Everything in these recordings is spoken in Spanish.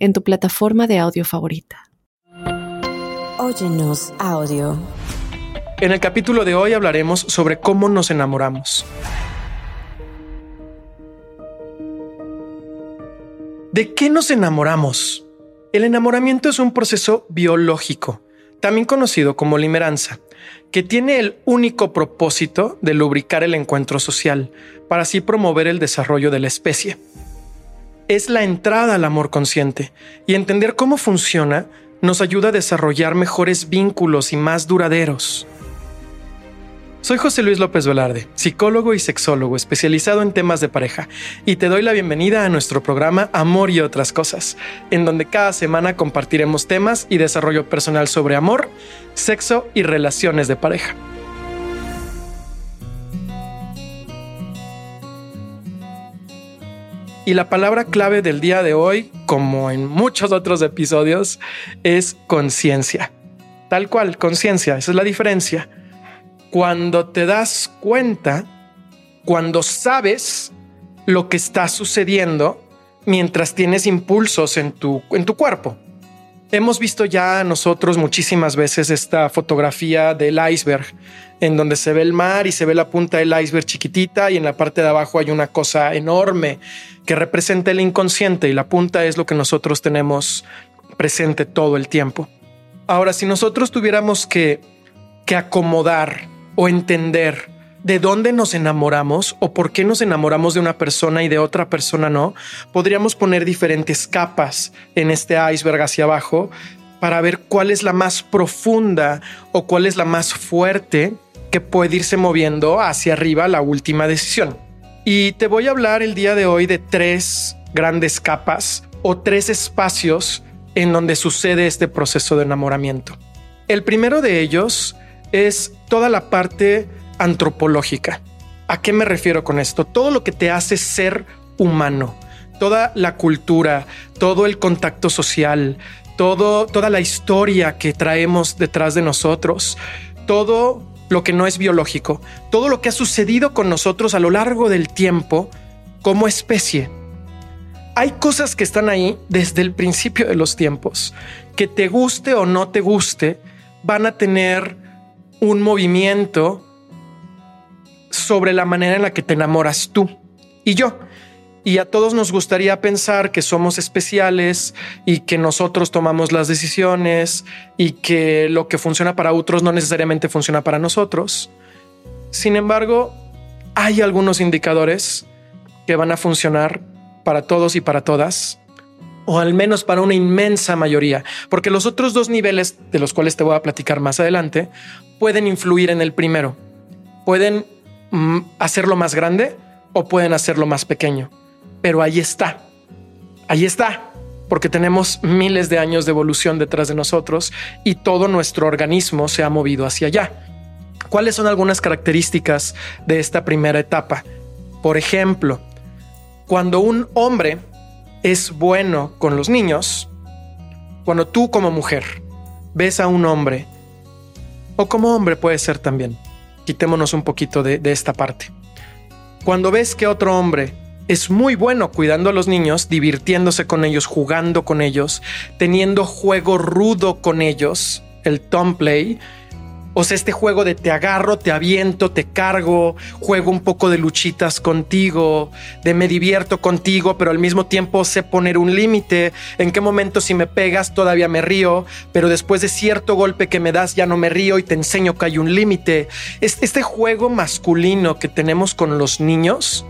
en tu plataforma de audio favorita. Óyenos audio. En el capítulo de hoy hablaremos sobre cómo nos enamoramos. ¿De qué nos enamoramos? El enamoramiento es un proceso biológico, también conocido como limeranza, que tiene el único propósito de lubricar el encuentro social, para así promover el desarrollo de la especie es la entrada al amor consciente y entender cómo funciona nos ayuda a desarrollar mejores vínculos y más duraderos. Soy José Luis López Velarde, psicólogo y sexólogo especializado en temas de pareja, y te doy la bienvenida a nuestro programa Amor y otras cosas, en donde cada semana compartiremos temas y desarrollo personal sobre amor, sexo y relaciones de pareja. Y la palabra clave del día de hoy, como en muchos otros episodios, es conciencia. Tal cual, conciencia, esa es la diferencia. Cuando te das cuenta, cuando sabes lo que está sucediendo mientras tienes impulsos en tu, en tu cuerpo. Hemos visto ya nosotros muchísimas veces esta fotografía del iceberg, en donde se ve el mar y se ve la punta del iceberg chiquitita y en la parte de abajo hay una cosa enorme que representa el inconsciente y la punta es lo que nosotros tenemos presente todo el tiempo. Ahora, si nosotros tuviéramos que, que acomodar o entender de dónde nos enamoramos o por qué nos enamoramos de una persona y de otra persona no, podríamos poner diferentes capas en este iceberg hacia abajo para ver cuál es la más profunda o cuál es la más fuerte que puede irse moviendo hacia arriba la última decisión. Y te voy a hablar el día de hoy de tres grandes capas o tres espacios en donde sucede este proceso de enamoramiento. El primero de ellos es toda la parte antropológica. ¿A qué me refiero con esto? Todo lo que te hace ser humano, toda la cultura, todo el contacto social, todo, toda la historia que traemos detrás de nosotros, todo lo que no es biológico, todo lo que ha sucedido con nosotros a lo largo del tiempo como especie. Hay cosas que están ahí desde el principio de los tiempos, que te guste o no te guste, van a tener un movimiento sobre la manera en la que te enamoras tú y yo. Y a todos nos gustaría pensar que somos especiales y que nosotros tomamos las decisiones y que lo que funciona para otros no necesariamente funciona para nosotros. Sin embargo, hay algunos indicadores que van a funcionar para todos y para todas, o al menos para una inmensa mayoría, porque los otros dos niveles de los cuales te voy a platicar más adelante pueden influir en el primero. Pueden hacerlo más grande o pueden hacerlo más pequeño. Pero ahí está. Ahí está. Porque tenemos miles de años de evolución detrás de nosotros y todo nuestro organismo se ha movido hacia allá. ¿Cuáles son algunas características de esta primera etapa? Por ejemplo, cuando un hombre es bueno con los niños, cuando tú como mujer ves a un hombre, o como hombre puede ser también, quitémonos un poquito de, esta parte. Cuando ves que otro hombre es muy bueno cuidando a los niños, divirtiéndose con ellos, jugando con ellos, teniendo juego rudo con ellos, el tom play, o este juego de te agarro, te aviento, te cargo, juego un poco de luchitas contigo, de me divierto contigo, pero al mismo tiempo sé poner un límite. En qué momento si me pegas todavía me río, pero después de cierto golpe que me das ya no me río y te enseño que hay un límite. Este juego masculino que tenemos con los niños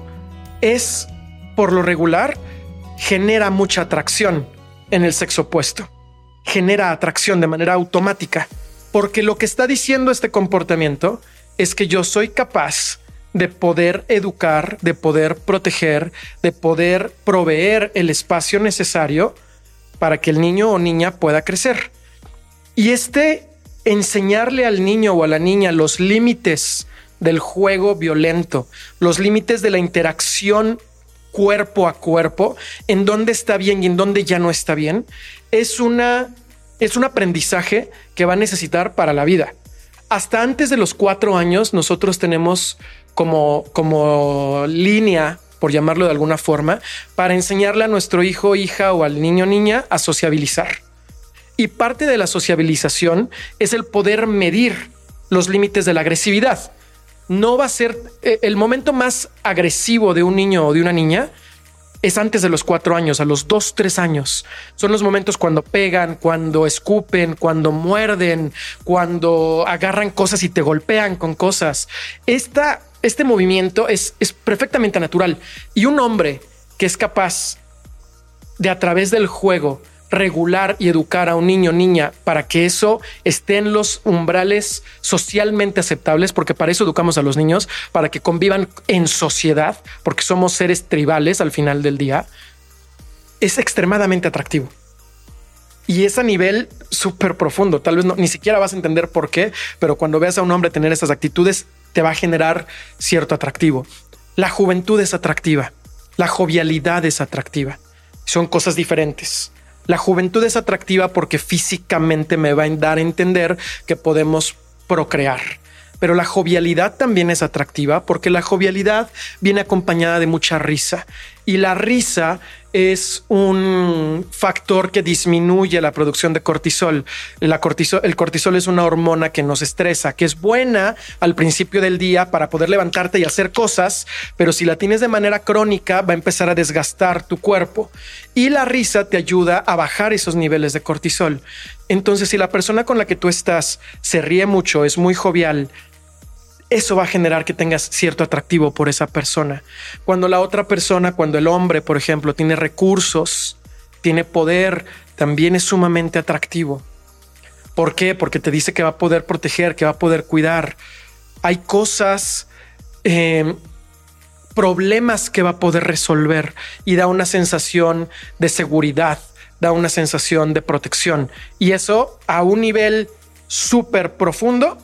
es, por lo regular, genera mucha atracción en el sexo opuesto. Genera atracción de manera automática. Porque lo que está diciendo este comportamiento es que yo soy capaz de poder educar, de poder proteger, de poder proveer el espacio necesario para que el niño o niña pueda crecer. Y este enseñarle al niño o a la niña los límites del juego violento, los límites de la interacción cuerpo a cuerpo, en dónde está bien y en dónde ya no está bien, es una es un aprendizaje que va a necesitar para la vida. Hasta antes de los cuatro años, nosotros tenemos como, como línea, por llamarlo de alguna forma, para enseñarle a nuestro hijo, hija o al niño, niña a sociabilizar. Y parte de la sociabilización es el poder medir los límites de la agresividad. No va a ser eh, el momento más agresivo de un niño o de una niña es antes de los cuatro años, a los dos, tres años. Son los momentos cuando pegan, cuando escupen, cuando muerden, cuando agarran cosas y te golpean con cosas. Esta, este movimiento es, es perfectamente natural. Y un hombre que es capaz de a través del juego regular y educar a un niño niña para que eso esté en los umbrales socialmente aceptables, porque para eso educamos a los niños, para que convivan en sociedad, porque somos seres tribales al final del día, es extremadamente atractivo. Y es a nivel súper profundo. Tal vez ni siquiera vas a entender por qué, pero cuando veas a un hombre tener esas actitudes, te va a generar cierto atractivo. La juventud es atractiva. La jovialidad es atractiva. Son cosas diferentes. La juventud es atractiva porque físicamente me va a dar a entender que podemos procrear. Pero la jovialidad también es atractiva porque la jovialidad viene acompañada de mucha risa y la risa es un factor que disminuye la producción de cortisol. La cortisol. El cortisol es una hormona que nos estresa, que es buena al principio del día para poder levantarte y hacer cosas, pero si la tienes de manera crónica va a empezar a desgastar tu cuerpo. Y la risa te ayuda a bajar esos niveles de cortisol. Entonces, si la persona con la que tú estás se ríe mucho, es muy jovial, eso va a generar que tengas cierto atractivo por esa persona. Cuando la otra persona, cuando el hombre, por ejemplo, tiene recursos, tiene poder, también es sumamente atractivo. ¿Por qué? Porque te dice que va a poder proteger, que va a poder cuidar. Hay cosas, em, problemas que va a poder resolver y da una sensación de seguridad, da una sensación de protección. Y eso a un nivel súper profundo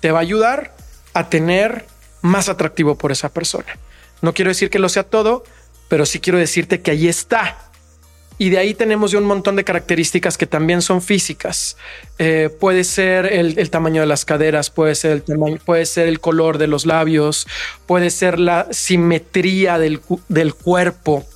te va a ayudar a tener más atractivo por esa persona. No quiero decir que lo sea todo, pero sí quiero decirte que ahí está. Y de ahí tenemos un montón de características que también son físicas. Eh, puede ser el, tamaño de las caderas, puede ser el puede ser el color de los labios, puede ser la simetría del, del cuerpo,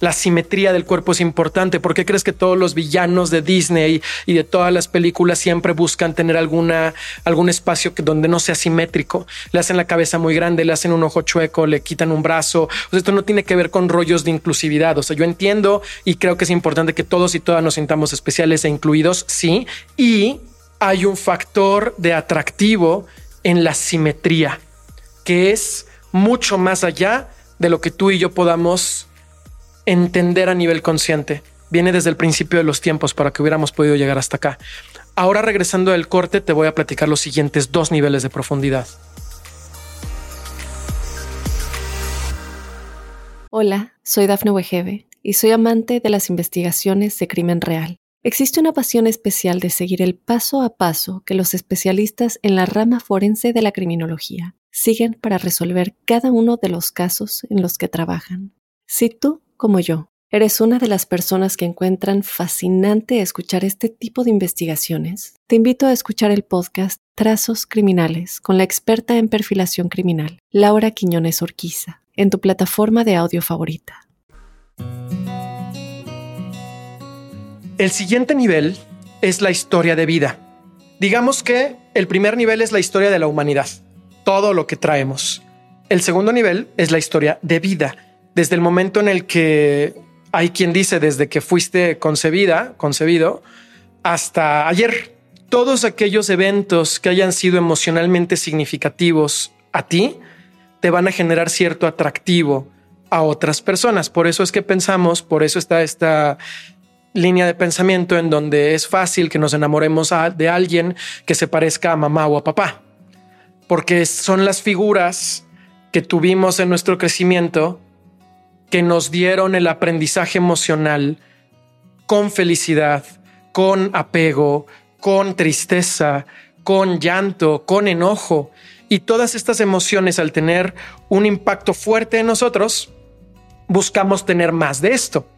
la simetría del cuerpo es importante. ¿Por qué crees que todos los villanos de Disney y de todas las películas siempre buscan tener alguna, algún espacio que, donde no sea simétrico? Le hacen la cabeza muy grande, le hacen un ojo chueco, le quitan un brazo. esto no tiene que ver con rollos de inclusividad. O sea, yo entiendo y creo que es importante que todos y todas nos sintamos especiales e incluidos, sí. Y hay un factor de atractivo en la simetría, que es mucho más allá de lo que tú y yo podamos entender a nivel consciente. Viene desde el principio de los tiempos para que hubiéramos podido llegar hasta acá. Ahora regresando del corte te voy a platicar los siguientes dos niveles de profundidad. Hola, soy Dafne Wegebe y soy amante de las investigaciones de crimen real. Existe una pasión especial de seguir el paso a paso que los especialistas en la rama forense de la criminología siguen para resolver cada uno de los casos en los que trabajan. Si tú como yo, ¿eres una de las personas que encuentran fascinante escuchar este tipo de investigaciones? Te invito a escuchar el podcast Trazos Criminales con la experta en perfilación criminal, Laura Quiñones Orquiza, en tu plataforma de audio favorita. El siguiente nivel es la historia de vida. Digamos que el primer nivel es la historia de la humanidad, todo lo que traemos. El segundo nivel es la historia de vida desde el momento en el que hay quien dice desde que fuiste concebida, concebido, hasta ayer. Todos aquellos eventos que hayan sido emocionalmente significativos a ti te van a generar cierto atractivo a otras personas. Por eso es que pensamos, por eso está esta línea de pensamiento en donde es fácil que nos enamoremos de alguien que se parezca a mamá o a papá, porque son las figuras que tuvimos en nuestro crecimiento que nos dieron el aprendizaje emocional con felicidad, con apego, con tristeza, con llanto, con enojo. Y todas estas emociones al tener un impacto fuerte en nosotros, buscamos tener más de esto.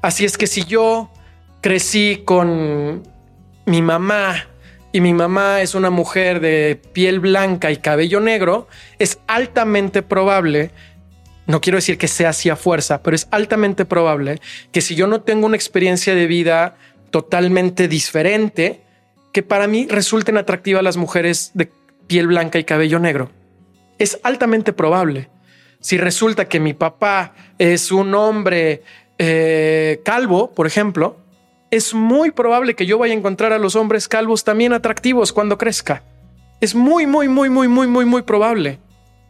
Así es que si yo crecí con mi mamá y mi mamá es una mujer de piel blanca y cabello negro, es altamente probable, no quiero decir que sea así a fuerza, pero es altamente probable que si yo no tengo una experiencia de vida totalmente diferente, que para mí resulten atractivas las mujeres de piel blanca y cabello negro. Es altamente probable. Si resulta que mi papá es un hombre eh, calvo, por ejemplo, es muy probable que yo vaya a encontrar a los hombres calvos también atractivos cuando crezca. Es muy, muy, muy, muy, muy, muy, muy probable.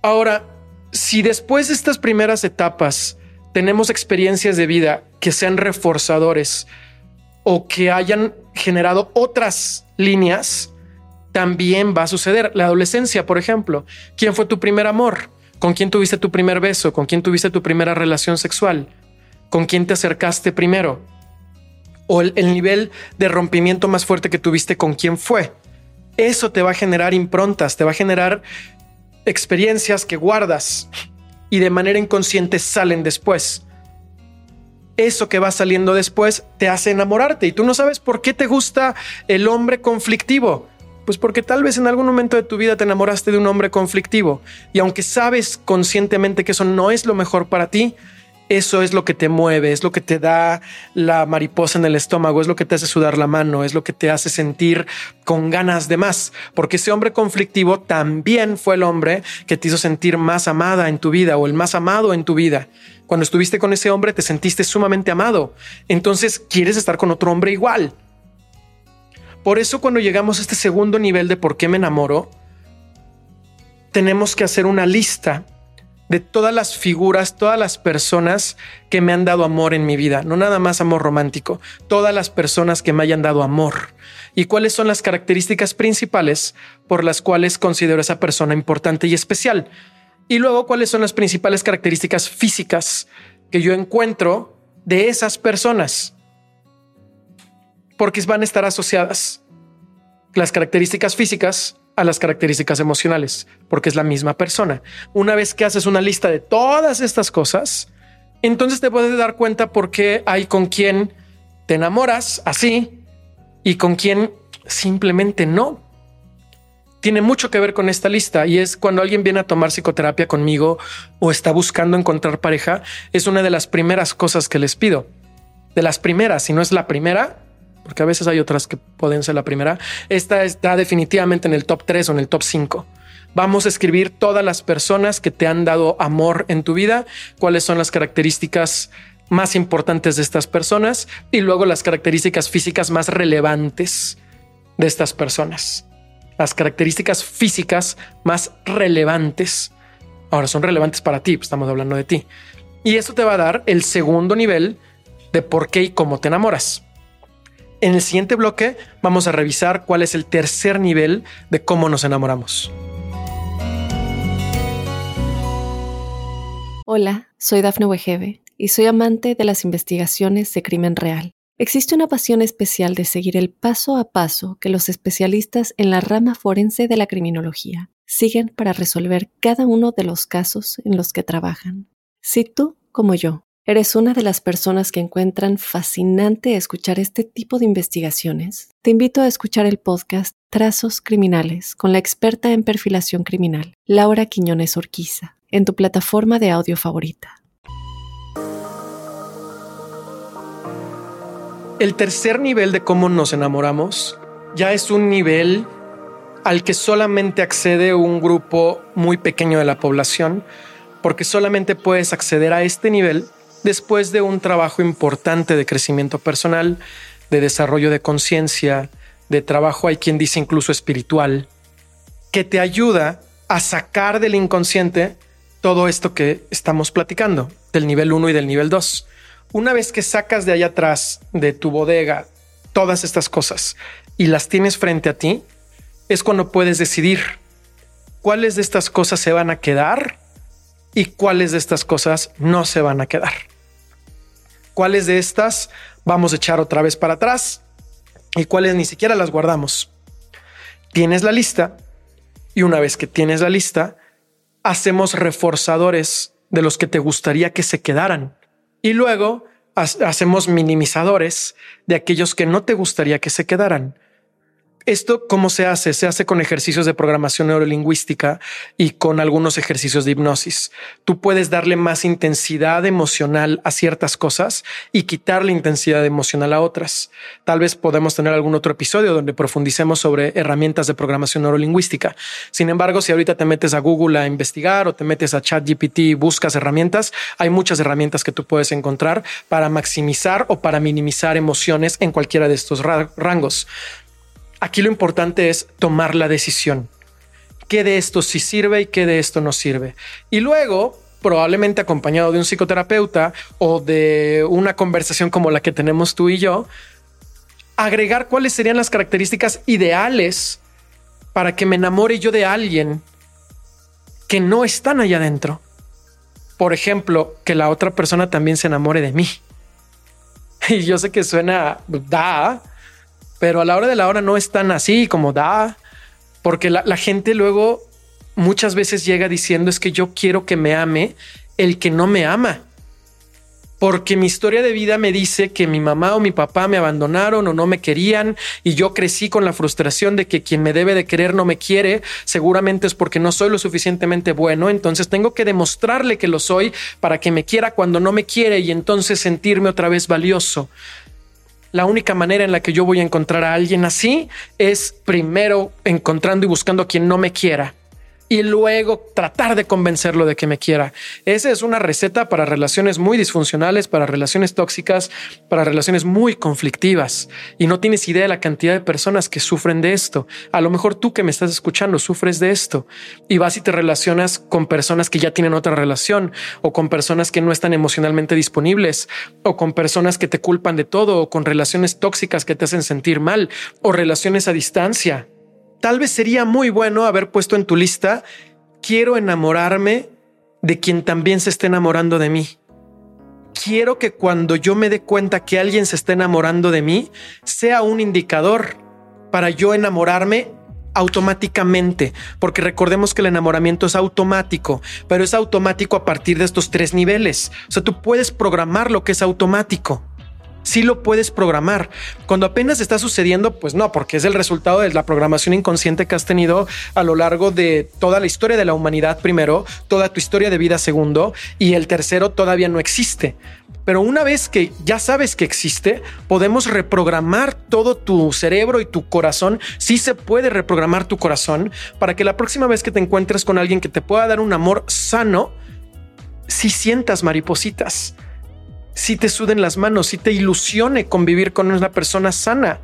Ahora, si después de estas primeras etapas tenemos experiencias de vida que sean reforzadores o que hayan generado otras líneas, también va a suceder. La adolescencia, por ejemplo. ¿Quién fue tu primer amor? ¿Con quién tuviste tu primer beso? ¿Con quién tuviste tu primera relación sexual? ¿Con quién te acercaste primero? o el, nivel de rompimiento más fuerte que tuviste con quién fue. Eso te va a generar improntas, te va a generar experiencias que guardas y de manera inconsciente salen después. Eso que va saliendo después te hace enamorarte y tú no sabes por qué te gusta el hombre conflictivo. Pues porque tal vez en algún momento de tu vida te enamoraste de un hombre conflictivo y aunque sabes conscientemente que eso no es lo mejor para ti, eso es lo que te mueve, es lo que te da la mariposa en el estómago, es lo que te hace sudar la mano, es lo que te hace sentir con ganas de más, porque ese hombre conflictivo también fue el hombre que te hizo sentir más amada en tu vida o el más amado en tu vida. Cuando estuviste con ese hombre te sentiste sumamente amado, entonces quieres estar con otro hombre igual. Por eso cuando llegamos a este segundo nivel de por qué me enamoro, tenemos que hacer una lista de todas las figuras, todas las personas que me han dado amor en mi vida, no nada más amor romántico, todas las personas que me hayan dado amor. Y cuáles son las características principales por las cuales considero a esa persona importante y especial. Y luego cuáles son las principales características físicas que yo encuentro de esas personas, porque van a estar asociadas las características físicas a las características emocionales, porque es la misma persona. Una vez que haces una lista de todas estas cosas, entonces te puedes dar cuenta por qué hay con quien te enamoras así y con quien simplemente no. Tiene mucho que ver con esta lista y es cuando alguien viene a tomar psicoterapia conmigo o está buscando encontrar pareja, es una de las primeras cosas que les pido. De las primeras, si no es la primera, porque a veces hay otras que pueden ser la primera. Esta está definitivamente en el top 3 o en el top 5. Vamos a escribir todas las personas que te han dado amor en tu vida, cuáles son las características más importantes de estas personas y luego las características físicas más relevantes de estas personas. Las características físicas más relevantes. Ahora son relevantes para ti, pues estamos hablando de ti. Y eso te va a dar el segundo nivel de por qué y cómo te enamoras. En el siguiente bloque vamos a revisar cuál es el tercer nivel de cómo nos enamoramos. Hola, soy Dafne Wegebe y soy amante de las investigaciones de crimen real. Existe una pasión especial de seguir el paso a paso que los especialistas en la rama forense de la criminología siguen para resolver cada uno de los casos en los que trabajan. Si tú, como yo, ¿Eres una de las personas que encuentran fascinante escuchar este tipo de investigaciones? Te invito a escuchar el podcast Trazos Criminales con la experta en perfilación criminal, Laura Quiñones Orquiza, en tu plataforma de audio favorita. El tercer nivel de cómo nos enamoramos ya es un nivel al que solamente accede un grupo muy pequeño de la población, porque solamente puedes acceder a este nivel después de un trabajo importante de crecimiento personal, de desarrollo de conciencia, de trabajo, hay quien dice incluso espiritual, que te ayuda a sacar del inconsciente todo esto que estamos platicando, del nivel 1 y del nivel 2. Una vez que sacas de allá atrás, de tu bodega, todas estas cosas y las tienes frente a ti, es cuando puedes decidir cuáles de estas cosas se van a quedar y cuáles de estas cosas no se van a quedar cuáles de estas vamos a echar otra vez para atrás y cuáles ni siquiera las guardamos. Tienes la lista y una vez que tienes la lista, hacemos reforzadores de los que te gustaría que se quedaran. Y luego hacemos minimizadores de aquellos que no te gustaría que se quedaran. Esto, ¿cómo se hace? Se hace con ejercicios de programación neurolingüística y con algunos ejercicios de hipnosis. Tú puedes darle más intensidad emocional a ciertas cosas y quitarle intensidad emocional a otras. Tal vez podemos tener algún otro episodio donde profundicemos sobre herramientas de programación neurolingüística. Sin embargo, si ahorita te metes a Google a investigar o te metes a ChatGPT y buscas herramientas, hay muchas herramientas que tú puedes encontrar para maximizar o para minimizar emociones en cualquiera de estos rangos. Aquí lo importante es tomar la decisión. ¿Qué de esto sí sirve y qué de esto no sirve? Y luego, probablemente acompañado de un psicoterapeuta o de una conversación como la que tenemos tú y yo, agregar cuáles serían las características ideales para que me enamore yo de alguien que no están allá adentro. Por ejemplo, que la otra persona también se enamore de mí. Y yo sé que suena da, pero a la hora de la hora no es tan así como da, porque la, gente luego muchas veces llega diciendo es que yo quiero que me ame el que no me ama porque mi historia de vida me dice que mi mamá o mi papá me abandonaron o no me querían y yo crecí con la frustración de que quien me debe de querer no me quiere, seguramente es porque no soy lo suficientemente bueno, entonces tengo que demostrarle que lo soy para que me quiera cuando no me quiere y entonces sentirme otra vez valioso la única manera en la que yo voy a encontrar a alguien así es primero encontrando y buscando a quien no me quiera y luego tratar de convencerlo de que me quiera. Esa es una receta para relaciones muy disfuncionales, para relaciones tóxicas, para relaciones muy conflictivas. Y no tienes idea de la cantidad de personas que sufren de esto. A lo mejor tú que me estás escuchando sufres de esto y vas y te relacionas con personas que ya tienen otra relación o con personas que no están emocionalmente disponibles o con personas que te culpan de todo o con relaciones tóxicas que te hacen sentir mal o relaciones a distancia tal vez sería muy bueno haber puesto en tu lista, quiero enamorarme de quien también se esté enamorando de mí. Quiero que cuando yo me dé cuenta que alguien se está enamorando de mí, sea un indicador para yo enamorarme automáticamente, porque recordemos que el enamoramiento es automático, pero es automático a partir de estos tres niveles. O sea, tú puedes programar lo que es automático sí lo puedes programar. Cuando apenas está sucediendo, pues no, porque es el resultado de la programación inconsciente que has tenido a lo largo de toda la historia de la humanidad primero, toda tu historia de vida segundo y el tercero todavía no existe. Pero una vez que ya sabes que existe, podemos reprogramar todo tu cerebro y tu corazón. Sí se puede reprogramar tu corazón para que la próxima vez que te encuentres con alguien que te pueda dar un amor sano, si sientas maripositas si te suden las manos, si te ilusione convivir con una persona sana,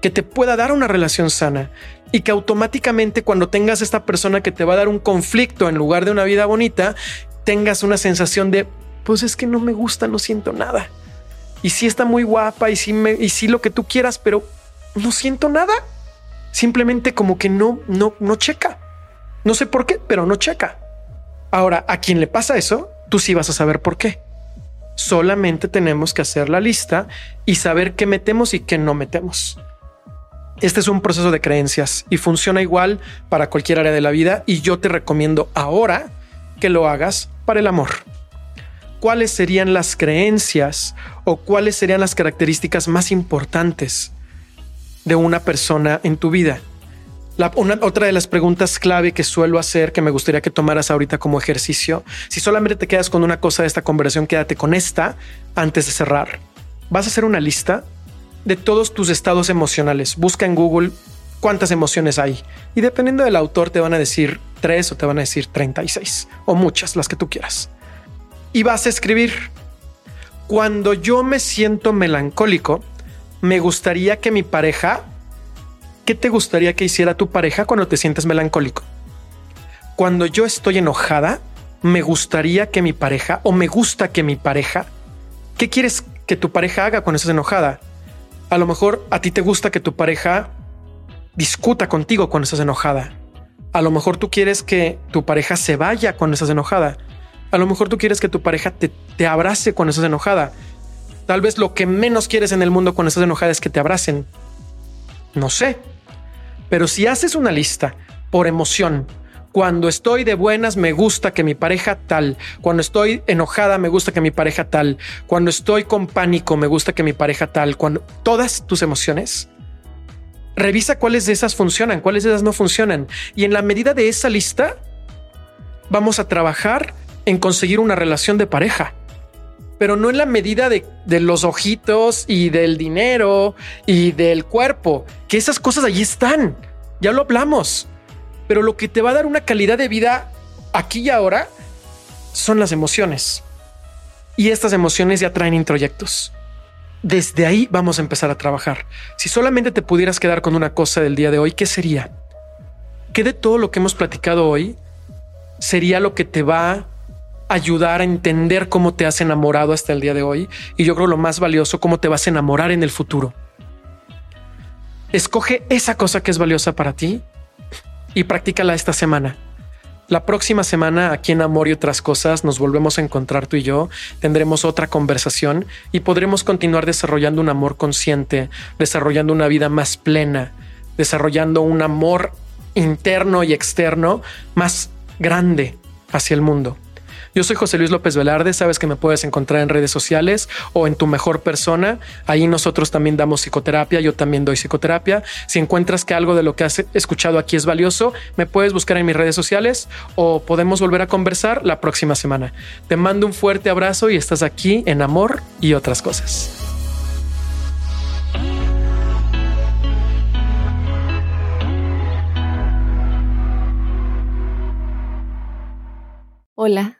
que te pueda dar una relación sana y que automáticamente cuando tengas esta persona que te va a dar un conflicto en lugar de una vida bonita, tengas una sensación de, pues es que no me gusta, no siento nada. Y si está muy guapa y si me, y lo que tú quieras, pero no siento nada. Simplemente como que no, no, no checa. No sé por qué, pero no checa. Ahora, a quien le pasa eso, tú sí vas a saber por qué. Solamente tenemos que hacer la lista y saber qué metemos y qué no metemos. Este es un proceso de creencias y funciona igual para cualquier área de la vida y yo te recomiendo ahora que lo hagas para el amor. ¿Cuáles serían las creencias o cuáles serían las características más importantes de una persona en tu vida? Otra de las preguntas clave que suelo hacer, que me gustaría que tomaras ahorita como ejercicio, si solamente te quedas con una cosa de esta conversación, quédate con esta antes de cerrar. Vas a hacer una lista de todos tus estados emocionales. Busca en Google cuántas emociones hay. Y dependiendo del autor te van a decir tres o te van a decir 36 o muchas, las que tú quieras. Y vas a escribir, cuando yo me siento melancólico, me gustaría que mi pareja ¿Qué te gustaría que hiciera tu pareja cuando te sientes melancólico? Cuando yo estoy enojada, me gustaría que mi pareja o me gusta que mi pareja, ¿qué quieres que tu pareja haga cuando estás enojada? A lo mejor a ti te gusta que tu pareja discuta contigo cuando estás enojada. A lo mejor tú quieres que tu pareja se vaya cuando estás enojada. A lo mejor tú quieres que tu pareja te, abrace cuando estás enojada. Tal vez lo que menos quieres en el mundo cuando estás enojada es que te abracen. No sé. Pero si haces una lista por emoción, cuando estoy de buenas me gusta que mi pareja tal, cuando estoy enojada me gusta que mi pareja tal, cuando estoy con pánico me gusta que mi pareja tal, cuando todas tus emociones, revisa cuáles de esas funcionan, cuáles de esas no funcionan. Y en la medida de esa lista, vamos a trabajar en conseguir una relación de pareja pero no en la medida de, los ojitos y del dinero y del cuerpo, que esas cosas allí están, ya lo hablamos, pero lo que te va a dar una calidad de vida aquí y ahora son las emociones. Y estas emociones ya traen introyectos. Desde ahí vamos a empezar a trabajar. Si solamente te pudieras quedar con una cosa del día de hoy, ¿qué sería? ¿Qué de todo lo que hemos platicado hoy sería lo que te va ayudar a entender cómo te has enamorado hasta el día de hoy y yo creo lo más valioso, cómo te vas a enamorar en el futuro. Escoge esa cosa que es valiosa para ti y practícala esta semana. La próxima semana aquí en Amor y otras cosas nos volvemos a encontrar tú y yo, tendremos otra conversación y podremos continuar desarrollando un amor consciente, desarrollando una vida más plena, desarrollando un amor interno y externo más grande hacia el mundo. Yo soy José Luis López Velarde, sabes que me puedes encontrar en redes sociales o en tu mejor persona. Ahí nosotros también damos psicoterapia, yo también doy psicoterapia. Si encuentras que algo de lo que has escuchado aquí es valioso, me puedes buscar en mis redes sociales o podemos volver a conversar la próxima semana. Te mando un fuerte abrazo y estás aquí en Amor y otras cosas. Hola,